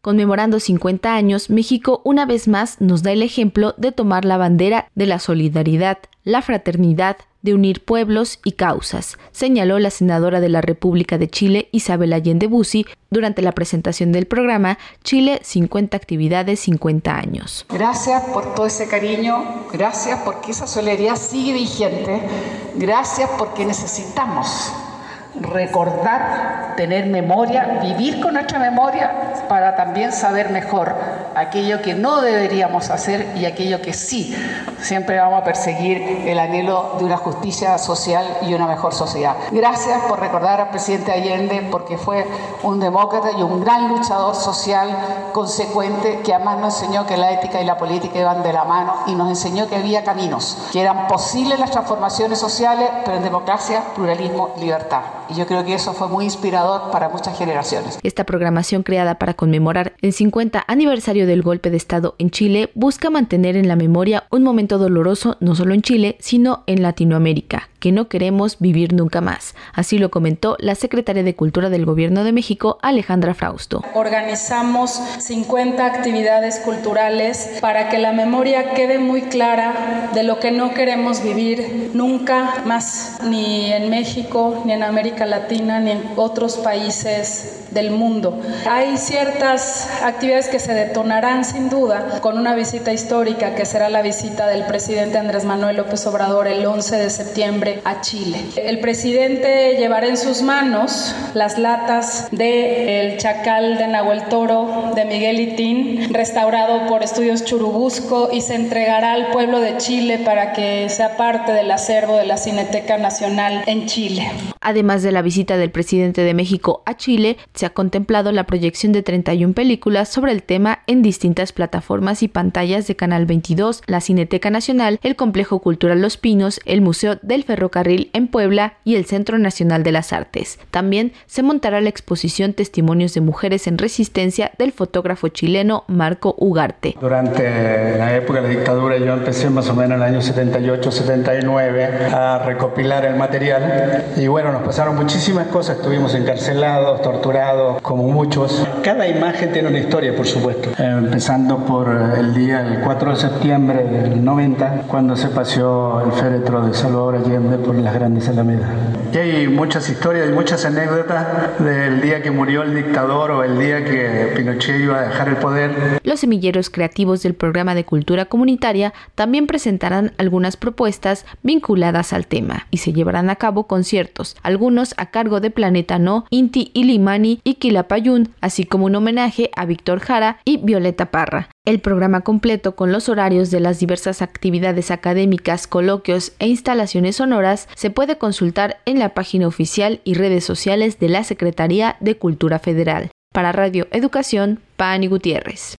Conmemorando 50 años, México una vez más nos da el ejemplo de tomar la bandera de la solidaridad, la fraternidad, de unir pueblos y causas, señaló la senadora de la República de Chile, Isabel Allende Bussi, durante la presentación del programa Chile 50 actividades 50 años. Gracias por todo ese cariño, gracias porque esa solidaridad sigue vigente, gracias porque necesitamos recordar, tener memoria, vivir con nuestra memoria para también saber mejor aquello que no deberíamos hacer y aquello que sí. Siempre vamos a perseguir el anhelo de una justicia social y una mejor sociedad. Gracias por recordar al presidente Allende porque fue un demócrata y un gran luchador social consecuente que además nos enseñó que la ética y la política iban de la mano y nos enseñó que había caminos, que eran posibles las transformaciones sociales, pero en democracia, pluralismo, libertad. Y yo creo que eso fue muy inspirador para muchas generaciones. Esta programación creada para conmemorar el 50 aniversario del golpe de Estado en Chile busca mantener en la memoria un momento doloroso no solo en Chile, sino en Latinoamérica, que no queremos vivir nunca más. Así lo comentó la secretaria de Cultura del Gobierno de México, Alejandra Frausto. Organizamos 50 actividades culturales para que la memoria quede muy clara de lo que no queremos vivir nunca más, ni en México, ni en América Latina, ni en otros países del mundo. Hay ciertas actividades que se detonarán sin duda con una visita histórica que será la visita del presidente Andrés Manuel López Obrador el 11 de septiembre a Chile. El presidente llevará en sus manos las latas de El Chacal de Nahuel Toro de Miguel Itín, restaurado por Estudios Churubusco y se entregará al pueblo de Chile para que sea parte del acervo de la Cineteca Nacional en Chile. Además de la visita del presidente de México a Chile, se ha contemplado la proyección de 31 películas sobre el tema en distintas plataformas y pantallas de Canal 22, la Cineteca Nacional, el Complejo Cultural Los Pinos, el Museo del Ferrocarril en Puebla y el Centro Nacional de las Artes. También se montará la exposición Testimonios de Mujeres en Resistencia del fotógrafo chileno Marco Ugarte. Durante la época de la dictadura yo empecé más o menos en el año 78-79 a recopilar el material y bueno, nos pasaron muchísimas cosas, estuvimos encarcelados, torturados, como muchos. Cada imagen tiene una historia, por supuesto. empezando por el día, el 4 de septiembre del 90, cuando se paseó el féretro de Salvador Allende por las grandes alamedas. Muchas historias y muchas anécdotas del día que murió el dictador o el día que Pinochet iba a dejar el poder. Los semilleros creativos del programa de cultura comunitaria también presentarán algunas propuestas vinculadas al tema y se llevarán a cabo conciertos, algunos a cargo de Planeta No, Inti Ilimani y Quilapayún, así como un homenaje a Víctor Jara y Violeta Parra. El programa completo con los horarios de las diversas actividades académicas, coloquios e instalaciones sonoras se puede consultar en la página oficial y redes sociales de la Secretaría de Cultura Federal. Para Radio Educación, Pani Gutiérrez.